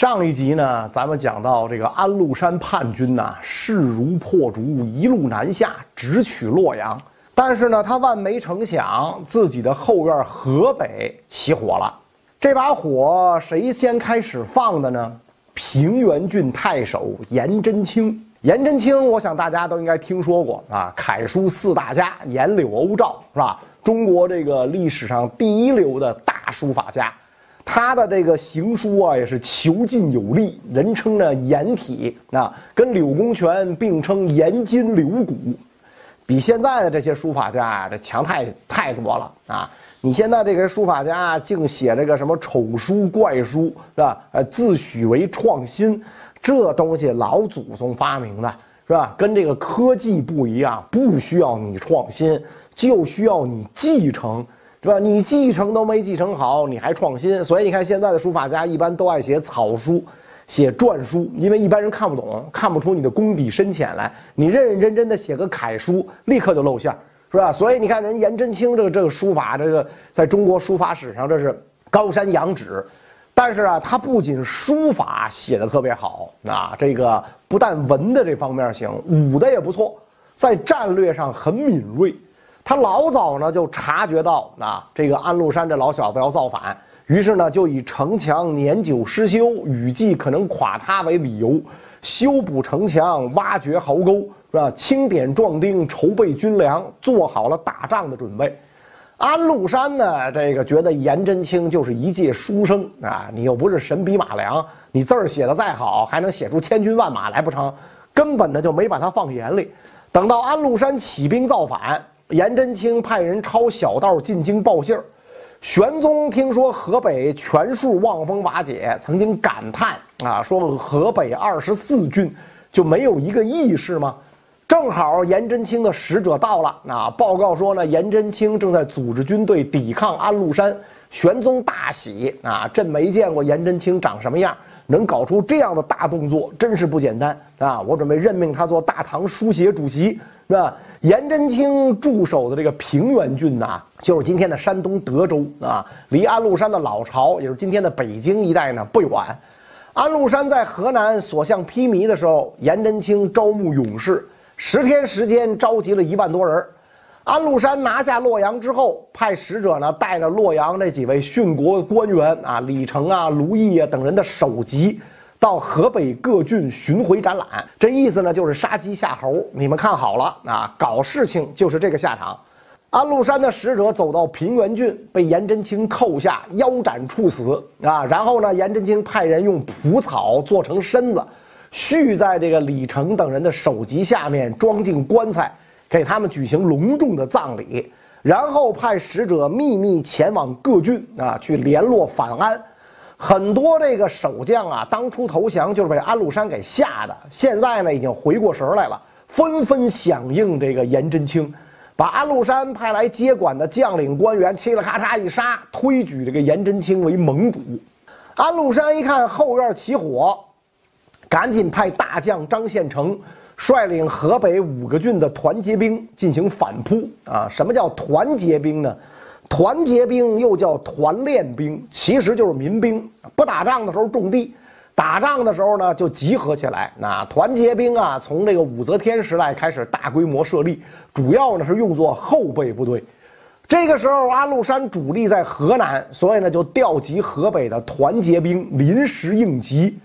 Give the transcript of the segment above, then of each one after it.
上一集呢，咱们讲到这个安禄山叛军呐，势如破竹，一路南下，直取洛阳。但是呢，他万没成想，自己的后院河北起火了。这把火谁先开始放的呢？平原郡太守颜真卿。颜真卿，我想大家都应该听说过啊，楷书四大家，颜柳欧赵是吧？中国这个历史上第一流的大书法家。他的这个行书啊，也是遒劲有力，人称呢颜体啊，跟柳公权并称颜筋柳骨，比现在的这些书法家啊，这强太太多了啊！你现在这个书法家净写这个什么丑书怪书是吧？呃，自诩为创新，这东西老祖宗发明的是吧？跟这个科技不一样，不需要你创新，就需要你继承。是吧？你继承都没继承好，你还创新？所以你看，现在的书法家一般都爱写草书、写篆书，因为一般人看不懂，看不出你的功底深浅来。你认认真真的写个楷书，立刻就露馅儿，是吧？所以你看，人颜真卿这个这个书法，这个在中国书法史上这是高山仰止。但是啊，他不仅书法写的特别好，啊，这个不但文的这方面行，武的也不错，在战略上很敏锐。他老早呢就察觉到啊，这个安禄山这老小子要造反，于是呢就以城墙年久失修，雨季可能垮塌为理由，修补城墙，挖掘壕沟，是吧？清点壮丁，筹备军粮，做好了打仗的准备。安禄山呢，这个觉得颜真卿就是一介书生啊，你又不是神笔马良，你字儿写的再好，还能写出千军万马来不成？根本呢就没把他放眼里。等到安禄山起兵造反。颜真卿派人抄小道进京报信儿，玄宗听说河北全数望风瓦解，曾经感叹啊，说河北二十四郡就没有一个义士吗？正好颜真卿的使者到了，啊，报告说呢，颜真卿正在组织军队抵抗安禄山。玄宗大喜啊，朕没见过颜真卿长什么样，能搞出这样的大动作，真是不简单啊！我准备任命他做大唐书协主席。是吧？颜真卿驻守的这个平原郡呐，就是今天的山东德州啊，离安禄山的老巢，也就是今天的北京一带呢不远。安禄山在河南所向披靡的时候，颜真卿招募勇士，十天时间召集了一万多人。安禄山拿下洛阳之后，派使者呢带着洛阳那几位殉国官员啊，李成啊、卢毅啊等人的首级。到河北各郡巡回展览，这意思呢就是杀鸡下猴。你们看好了啊，搞事情就是这个下场。安禄山的使者走到平原郡，被颜真卿扣下，腰斩处死啊。然后呢，颜真卿派人用蒲草做成身子，续在这个李成等人的首级下面，装进棺材，给他们举行隆重的葬礼。然后派使者秘密前往各郡啊，去联络反安。很多这个守将啊，当初投降就是被安禄山给吓的，现在呢已经回过神来了，纷纷响应这个颜真卿，把安禄山派来接管的将领官员嘁哩咔嚓一杀，推举这个颜真卿为盟主。安禄山一看后院起火，赶紧派大将张献诚率领河北五个郡的团结兵进行反扑啊！什么叫团结兵呢？团结兵又叫团练兵，其实就是民兵。不打仗的时候种地，打仗的时候呢就集合起来。那团结兵啊，从这个武则天时代开始大规模设立，主要呢是用作后备部队。这个时候安禄山主力在河南，所以呢就调集河北的团结兵临时应急。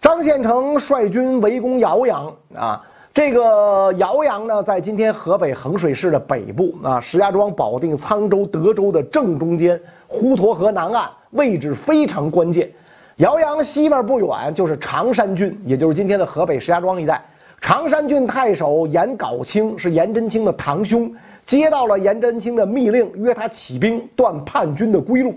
张献诚率军围攻瑶阳啊。这个瑶阳呢，在今天河北衡水市的北部啊，石家庄、保定、沧州、德州的正中间，滹沱河南岸，位置非常关键。瑶阳西边不远就是常山郡，也就是今天的河北石家庄一带。常山郡太守颜杲卿是颜真卿的堂兄，接到了颜真卿的密令，约他起兵断叛军的归路。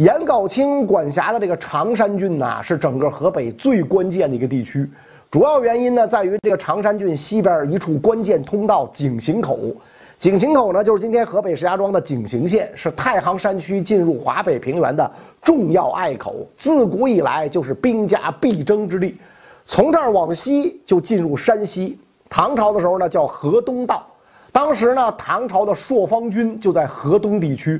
颜杲卿管辖的这个常山郡呐，是整个河北最关键的一个地区。主要原因呢，在于这个常山郡西边一处关键通道井陉口。井陉口呢，就是今天河北石家庄的井陉县，是太行山区进入华北平原的重要隘口。自古以来就是兵家必争之地。从这儿往西就进入山西。唐朝的时候呢，叫河东道。当时呢，唐朝的朔方军就在河东地区。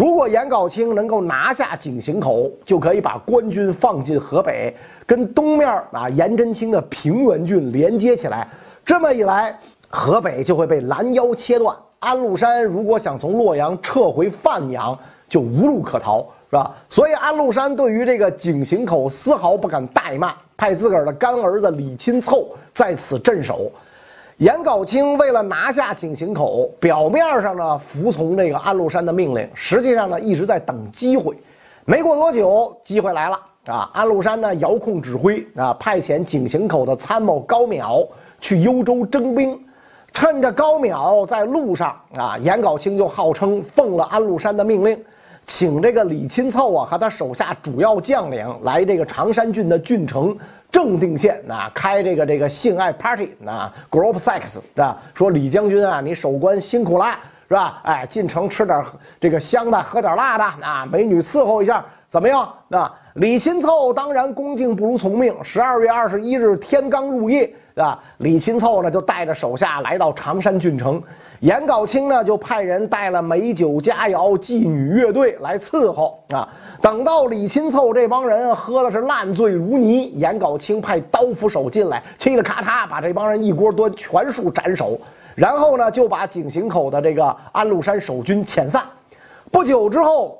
如果严杲清能够拿下井陉口，就可以把官军放进河北，跟东面啊颜真卿的平原郡连接起来。这么一来，河北就会被拦腰切断。安禄山如果想从洛阳撤回范阳，就无路可逃，是吧？所以安禄山对于这个井陉口丝毫不敢怠慢，派自个儿的干儿子李钦凑在此镇守。颜杲卿为了拿下井陉口，表面上呢服从这个安禄山的命令，实际上呢一直在等机会。没过多久，机会来了啊！安禄山呢遥控指挥啊，派遣井陉口的参谋高邈去幽州征兵。趁着高邈在路上啊，颜杲卿就号称奉了安禄山的命令，请这个李钦凑啊和他手下主要将领来这个常山郡的郡城。正定县啊，开这个这个性爱 party 啊，group sex 啊，说李将军啊，你守关辛苦啦，是吧？哎，进城吃点这个香的，喝点辣的啊，美女伺候一下，怎么样？啊，李钦凑当然恭敬不如从命。十二月二十一日天刚入夜。啊，李钦凑呢就带着手下来到常山郡城，颜杲卿呢就派人带了美酒佳肴、妓女乐队来伺候啊。等到李钦凑这帮人喝的是烂醉如泥，颜杲卿派刀斧手进来，嘁哩咔嚓把这帮人一锅端，全数斩首。然后呢就把井陉口的这个安禄山守军遣散。不久之后。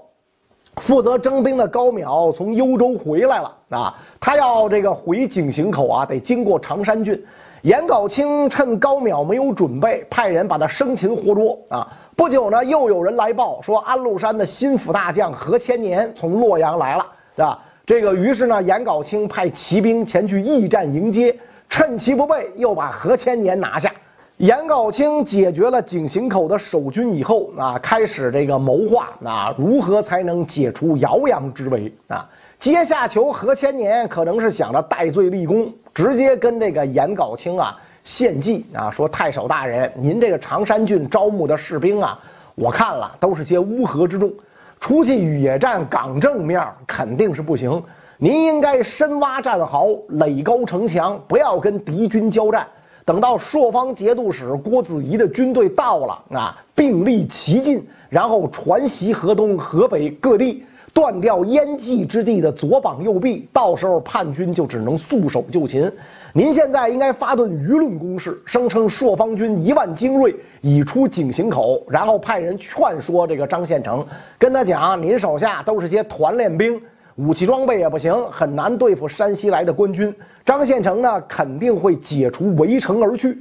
负责征兵的高邈从幽州回来了啊，他要这个回井陉口啊，得经过常山郡。颜杲卿趁高邈没有准备，派人把他生擒活捉啊。不久呢，又有人来报说安禄山的心腹大将何千年从洛阳来了，是吧？这个于是呢，颜杲卿派骑兵前去驿站迎接，趁其不备，又把何千年拿下。颜杲卿解决了井陉口的守军以后啊，开始这个谋划啊，如何才能解除姚阳之围啊？阶下囚何千年可能是想着戴罪立功，直接跟这个颜杲卿啊献计啊，说太守大人，您这个常山郡招募的士兵啊，我看了都是些乌合之众，出去野战岗正面肯定是不行，您应该深挖战壕，垒高城墙，不要跟敌军交战。等到朔方节度使郭子仪的军队到了啊，并立齐进，然后传袭河东、河北各地，断掉燕蓟之地的左膀右臂，到时候叛军就只能束手就擒。您现在应该发动舆论攻势，声称朔方军一万精锐已出井陉口，然后派人劝说这个张献成，跟他讲，您手下都是些团练兵。武器装备也不行，很难对付山西来的官军。张献成呢，肯定会解除围城而去。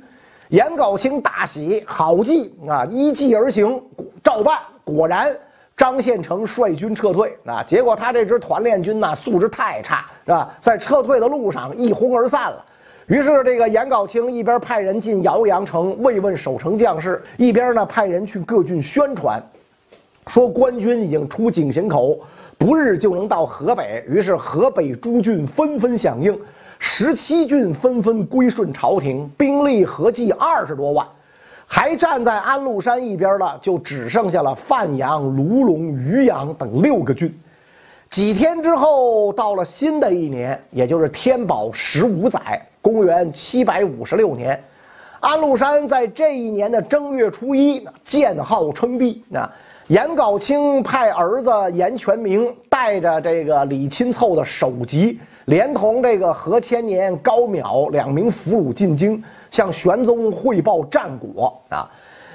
颜杲卿大喜，好计啊，依计而行，照办。果然，张献成率军撤退啊。结果他这支团练军呢，素质太差，是吧？在撤退的路上一哄而散了。于是，这个颜杲卿一边派人进姚阳城慰问守城将士，一边呢派人去各郡宣传，说官军已经出井陉口。不日就能到河北，于是河北诸郡纷纷响应，十七郡纷纷归顺朝廷，兵力合计二十多万，还站在安禄山一边的就只剩下了范阳、卢龙、渔阳等六个郡。几天之后，到了新的一年，也就是天宝十五载，公元七百五十六年，安禄山在这一年的正月初一建号称帝啊。颜杲卿派儿子颜全明带着这个李钦凑的首级，连同这个何千年、高淼两名俘虏进京，向玄宗汇报战果啊。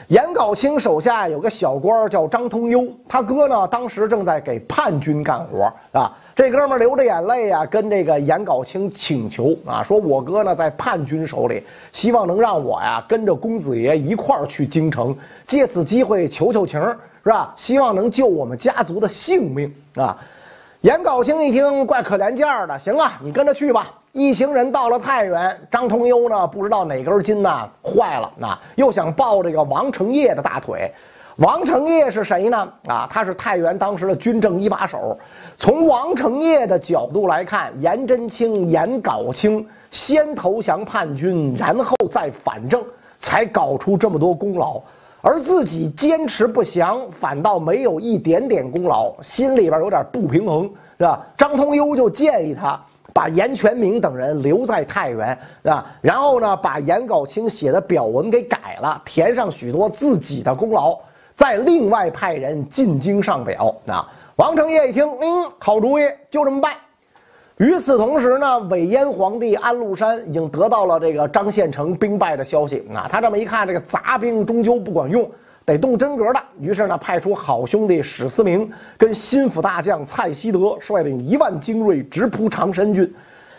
颜杲卿手下有个小官叫张通幽，他哥呢当时正在给叛军干活啊。这哥们流着眼泪啊，跟这个颜杲卿请求啊，说我哥呢在叛军手里，希望能让我呀跟着公子爷一块儿去京城，借此机会求求情。是吧？希望能救我们家族的性命啊！颜杲卿一听，怪可怜劲儿的。行啊，你跟着去吧。一行人到了太原，张通幽呢，不知道哪根筋呐坏了，那又想抱这个王承业的大腿。王承业是谁呢？啊，他是太原当时的军政一把手。从王承业的角度来看，颜真卿、颜杲卿先投降叛军，然后再反正，才搞出这么多功劳。而自己坚持不降，反倒没有一点点功劳，心里边有点不平衡，是吧？张通幽就建议他把严全明等人留在太原，是吧？然后呢，把颜杲卿写的表文给改了，填上许多自己的功劳。再另外派人进京上表。啊，王承业一听，嗯，好主意，就这么办。与此同时呢，韦燕皇帝安禄山已经得到了这个张献城兵败的消息。啊，他这么一看，这个杂兵终究不管用，得动真格的。于是呢，派出好兄弟史思明跟心腹大将蔡希德率领一万精锐直扑常山郡。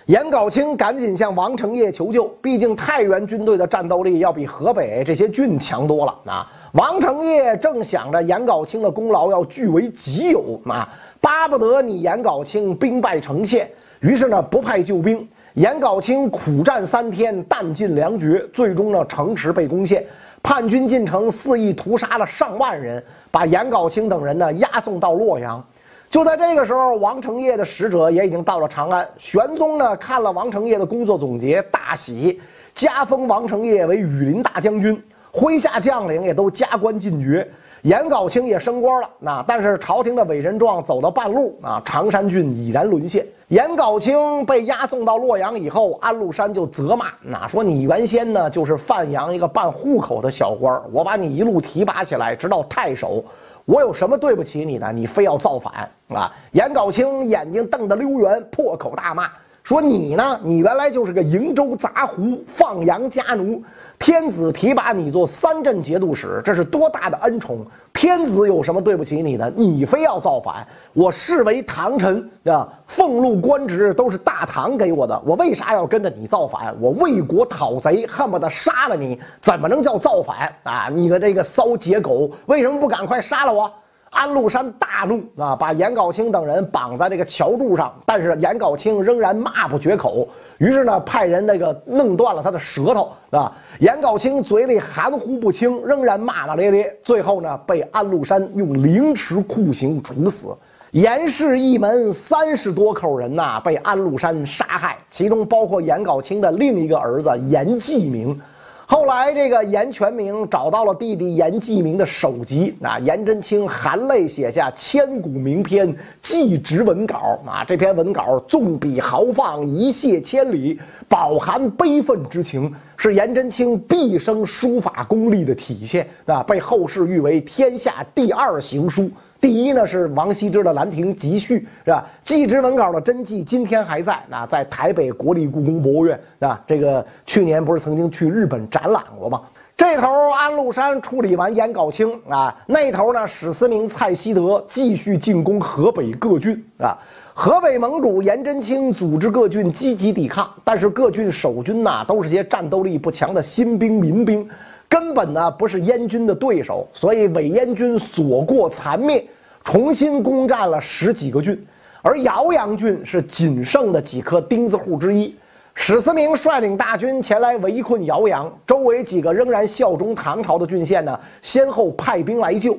颜杲卿赶紧向王承业求救，毕竟太原军队的战斗力要比河北这些郡强多了。啊，王承业正想着颜杲卿的功劳要据为己有，啊，巴不得你颜杲卿兵败城县。于是呢，不派救兵，颜杲卿苦战三天，弹尽粮绝，最终呢，城池被攻陷，叛军进城，肆意屠杀了上万人，把颜杲卿等人呢押送到洛阳。就在这个时候，王承业的使者也已经到了长安。玄宗呢，看了王承业的工作总结，大喜，加封王承业为羽林大将军，麾下将领也都加官进爵。颜杲卿也升官了，那但是朝廷的委任状走到半路啊，常山郡已然沦陷。颜杲卿被押送到洛阳以后，安禄山就责骂，那说你原先呢就是范阳一个办户口的小官我把你一路提拔起来，直到太守，我有什么对不起你的？你非要造反啊！颜杲卿眼睛瞪得溜圆，破口大骂。说你呢？你原来就是个瀛州杂胡，放羊家奴。天子提拔你做三镇节度使，这是多大的恩宠！天子有什么对不起你的？你非要造反？我视为唐臣啊，俸禄官职都是大唐给我的，我为啥要跟着你造反？我为国讨贼，恨不得杀了你，怎么能叫造反啊？你个这个骚结狗，为什么不赶快杀了我？安禄山大怒啊，把颜杲卿等人绑在这个桥柱上，但是颜杲卿仍然骂不绝口。于是呢，派人那个弄断了他的舌头啊。颜杲卿嘴里含糊不清，仍然骂骂咧咧。最后呢，被安禄山用凌迟酷刑处死。颜氏一门三十多口人呐，被安禄山杀害，其中包括颜杲卿的另一个儿子颜季明。后来，这个严全明找到了弟弟严继明的首级，啊，颜真卿含泪写下千古名篇《祭侄文稿》啊，这篇文稿纵笔豪放，一泻千里，饱含悲愤之情，是颜真卿毕生书法功力的体现，啊，被后世誉为天下第二行书。第一呢是王羲之的《兰亭集序》，是吧？祭侄文稿的真迹今天还在，啊，在台北国立故宫博物院，啊，这个去年不是曾经去日本展览过吗？这头安禄山处理完颜杲卿，啊，那头呢史思明、蔡希德继续进攻河北各郡，啊，河北盟主颜真卿组织各郡积极抵抗，但是各郡守军呐都是些战斗力不强的新兵民兵，根本呢不是燕军的对手，所以伪燕军所过残灭。重新攻占了十几个郡，而姚阳郡是仅剩的几颗钉子户之一。史思明率领大军前来围困姚阳，周围几个仍然效忠唐朝的郡县呢，先后派兵来救，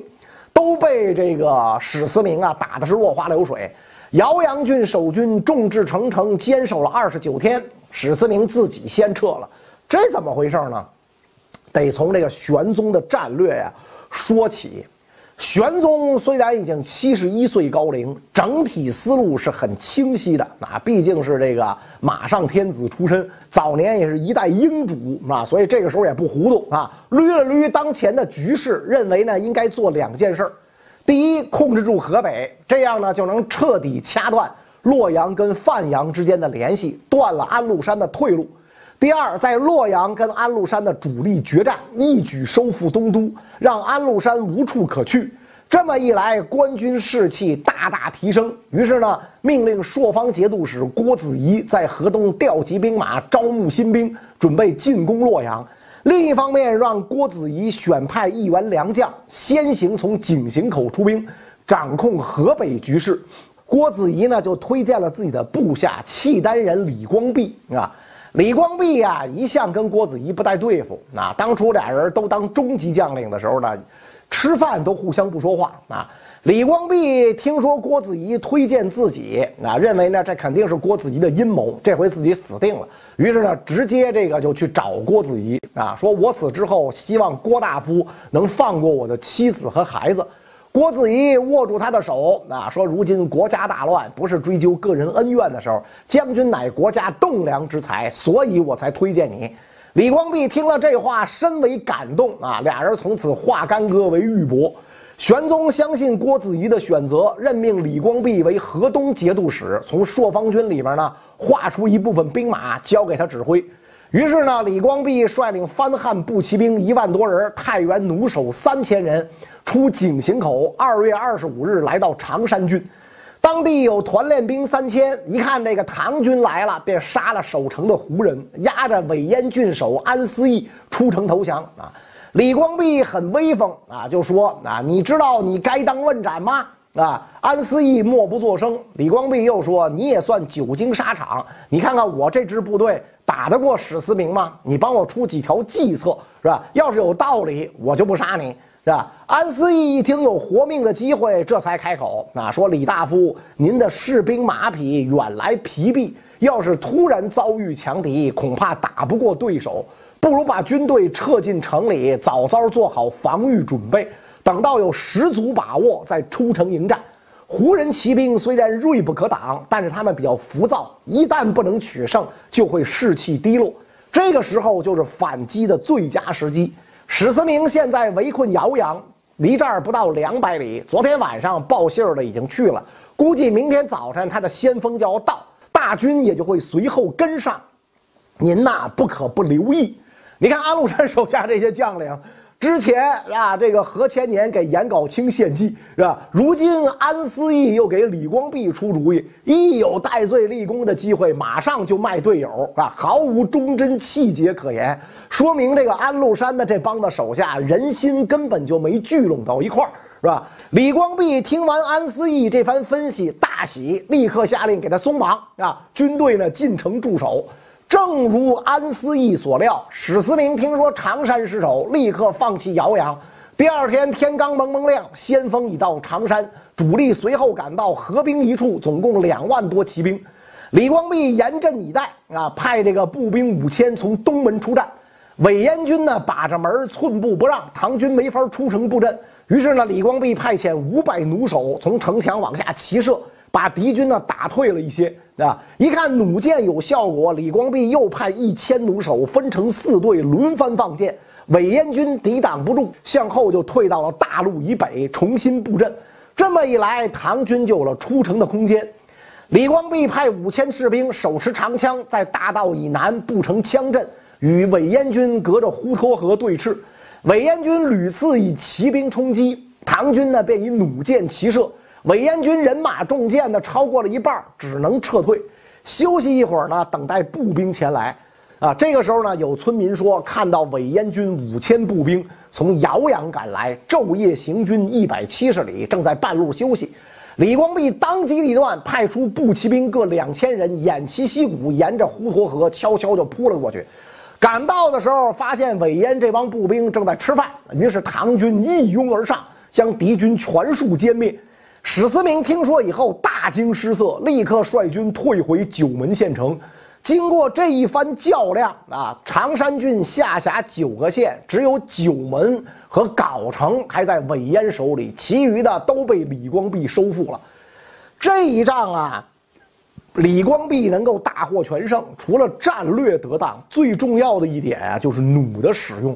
都被这个史思明啊打的是落花流水。姚阳郡守军众志成城，坚守了二十九天，史思明自己先撤了。这怎么回事呢？得从这个玄宗的战略呀说起。玄宗虽然已经七十一岁高龄，整体思路是很清晰的。啊，毕竟是这个马上天子出身，早年也是一代英主啊，所以这个时候也不糊涂啊。捋了捋当前的局势，认为呢应该做两件事儿：第一，控制住河北，这样呢就能彻底掐断洛阳跟范阳之间的联系，断了安禄山的退路。第二，在洛阳跟安禄山的主力决战，一举收复东都，让安禄山无处可去。这么一来，官军士气大大提升。于是呢，命令朔方节度使郭子仪在河东调集兵马，招募新兵，准备进攻洛阳。另一方面，让郭子仪选派一员良将，先行从井陉口出兵，掌控河北局势。郭子仪呢，就推荐了自己的部下契丹人李光弼啊。李光弼呀，一向跟郭子仪不太对付。那当初俩人都当中级将领的时候呢，吃饭都互相不说话啊。李光弼听说郭子仪推荐自己，啊，认为呢这肯定是郭子仪的阴谋，这回自己死定了。于是呢，直接这个就去找郭子仪啊，说我死之后，希望郭大夫能放过我的妻子和孩子。郭子仪握住他的手，啊，说：“如今国家大乱，不是追究个人恩怨的时候。将军乃国家栋梁之才，所以我才推荐你。”李光弼听了这话，深为感动啊！俩人从此化干戈为玉帛。玄宗相信郭子仪的选择，任命李光弼为河东节度使，从朔方军里边呢划出一部分兵马交给他指挥。于是呢，李光弼率领番汉步骑兵一万多人，太原弩手三千人，出井陉口。二月二十五日来到常山郡，当地有团练兵三千，一看这个唐军来了，便杀了守城的胡人，押着尾燕郡守安思义出城投降啊。李光弼很威风啊，就说啊，你知道你该当问斩吗？啊，安思义默不作声。李光弼又说，你也算久经沙场，你看看我这支部队打得过史思明吗？你帮我出几条计策，是吧？要是有道理，我就不杀你，是吧？安思义一听有活命的机会，这才开口啊，说李大夫，您的士兵马匹远来疲弊，要是突然遭遇强敌，恐怕打不过对手。不如把军队撤进城里，早早做好防御准备，等到有十足把握再出城迎战。胡人骑兵虽然锐不可挡，但是他们比较浮躁，一旦不能取胜，就会士气低落。这个时候就是反击的最佳时机。史思明现在围困姚阳，离这儿不到两百里。昨天晚上报信儿的已经去了，估计明天早晨他的先锋就要到，大军也就会随后跟上。您呐，不可不留意。你看安禄山手下这些将领，之前啊，这个何千年给颜杲卿献计是吧？如今安思义又给李光弼出主意，一有戴罪立功的机会，马上就卖队友啊，毫无忠贞气节可言。说明这个安禄山的这帮子手下人心根本就没聚拢到一块儿，是吧？李光弼听完安思义这番分析，大喜，立刻下令给他松绑啊，军队呢进城驻守。正如安思义所料，史思明听说常山失守，立刻放弃姚阳。第二天天刚蒙蒙亮，先锋已到常山，主力随后赶到，合兵一处，总共两万多骑兵。李光弼严阵以待啊，派这个步兵五千从东门出战。韦延军呢把着门，寸步不让，唐军没法出城布阵。于是呢，李光弼派遣五百弩手从城墙往下齐射。把敌军呢打退了一些啊！一看弩箭有效果，李光弼又派一千弩手分成四队轮番放箭。韦延军抵挡不住，向后就退到了大路以北，重新布阵。这么一来，唐军就有了出城的空间。李光弼派五千士兵手持长枪，在大道以南布成枪阵，与韦延军隔着滹沱河对峙。韦延军屡次以骑兵冲击，唐军呢便以弩箭齐射。韦燕军人马中箭的超过了一半，只能撤退，休息一会儿呢，等待步兵前来。啊，这个时候呢，有村民说看到韦燕军五千步兵从姚阳赶来，昼夜行军一百七十里，正在半路休息。李光弼当机立断，派出步骑兵各两千人，偃旗息鼓，沿着滹沱河悄悄就扑了过去。赶到的时候，发现韦燕这帮步兵正在吃饭，于是唐军一拥而上，将敌军全数歼灭。史思明听说以后大惊失色，立刻率军退回九门县城。经过这一番较量啊，常山郡下辖九个县，只有九门和藁城还在韦延手里，其余的都被李光弼收复了。这一仗啊，李光弼能够大获全胜，除了战略得当，最重要的一点啊，就是弩的使用。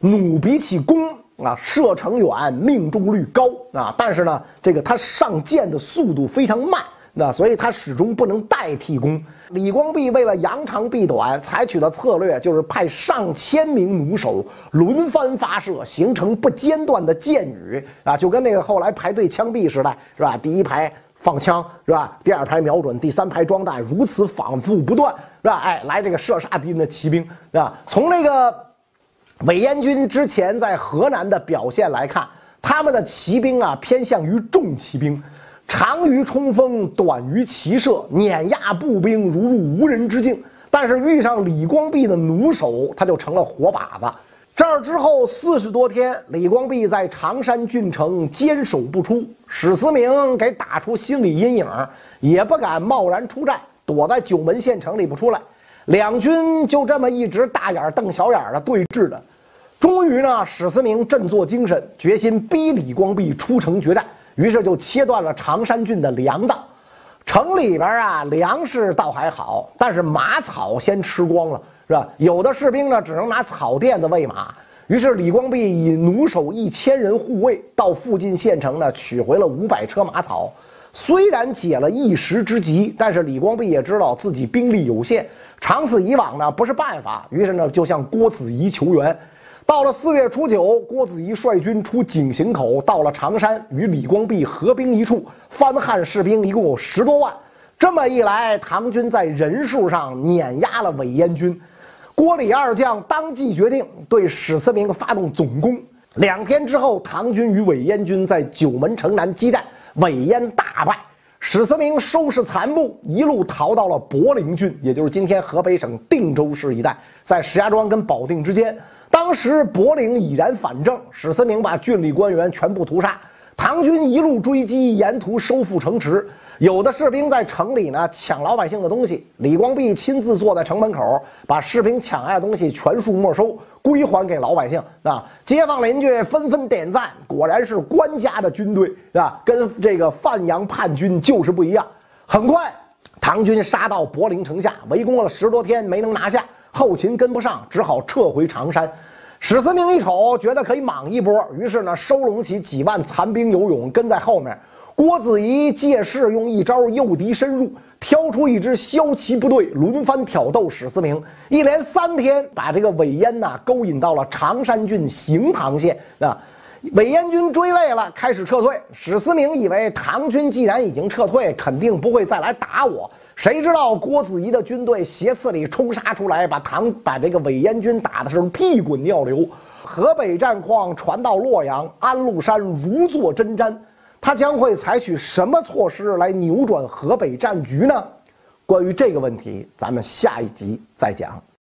弩比起弓。啊，射程远，命中率高啊！但是呢，这个它上箭的速度非常慢，那所以它始终不能代替弓。李光弼为了扬长避短，采取的策略就是派上千名弩手轮番发射，形成不间断的箭雨啊，就跟那个后来排队枪毙时代是吧？第一排放枪是吧？第二排瞄准，第三排装弹，如此反复不断是吧？哎，来这个射杀敌人的骑兵是吧？从这个。韦延军之前在河南的表现来看，他们的骑兵啊偏向于重骑兵，长于冲锋，短于骑射，碾压步兵如入无人之境。但是遇上李光弼的弩手，他就成了活靶子。这儿之后四十多天，李光弼在常山郡城坚守不出，史思明给打出心理阴影，也不敢贸然出战，躲在九门县城里不出来。两军就这么一直大眼瞪小眼的对峙着，终于呢，史思明振作精神，决心逼李光弼出城决战。于是就切断了常山郡的粮道。城里边啊，粮食倒还好，但是马草先吃光了，是吧？有的士兵呢，只能拿草垫子喂马。于是李光弼以弩手一千人护卫，到附近县城呢取回了五百车马草。虽然解了一时之急，但是李光弼也知道自己兵力有限，长此以往呢不是办法。于是呢，就向郭子仪求援。到了四月初九，郭子仪率军出井陉口，到了常山，与李光弼合兵一处。番汉士兵一共有十多万。这么一来，唐军在人数上碾压了韦燕军。郭李二将当即决定对史思明发动总攻。两天之后，唐军与韦燕军在九门城南激战。韦燕大败，史思明收拾残部，一路逃到了柏林郡，也就是今天河北省定州市一带，在石家庄跟保定之间。当时柏林已然反正，史思明把郡里官员全部屠杀。唐军一路追击，沿途收复城池。有的士兵在城里呢抢老百姓的东西，李光弼亲自坐在城门口，把士兵抢来的东西全数没收，归还给老百姓。啊，街坊邻居纷纷点赞，果然是官家的军队，是吧？跟这个范阳叛军就是不一样。很快，唐军杀到柏林城下，围攻了十多天没能拿下，后勤跟不上，只好撤回常山。史思明一瞅，觉得可以莽一波，于是呢，收拢起几万残兵游勇，跟在后面。郭子仪借势用一招诱敌深入，挑出一支骁骑部队，轮番挑逗史思明。一连三天，把这个韦燕呐勾引到了常山郡行唐县。啊，韦燕军追累了，开始撤退。史思明以为唐军既然已经撤退，肯定不会再来打我。谁知道郭子仪的军队斜刺里冲杀出来，把唐把这个韦燕军打的是屁滚尿流。河北战况传到洛阳，安禄山如坐针毡。他将会采取什么措施来扭转河北战局呢？关于这个问题，咱们下一集再讲。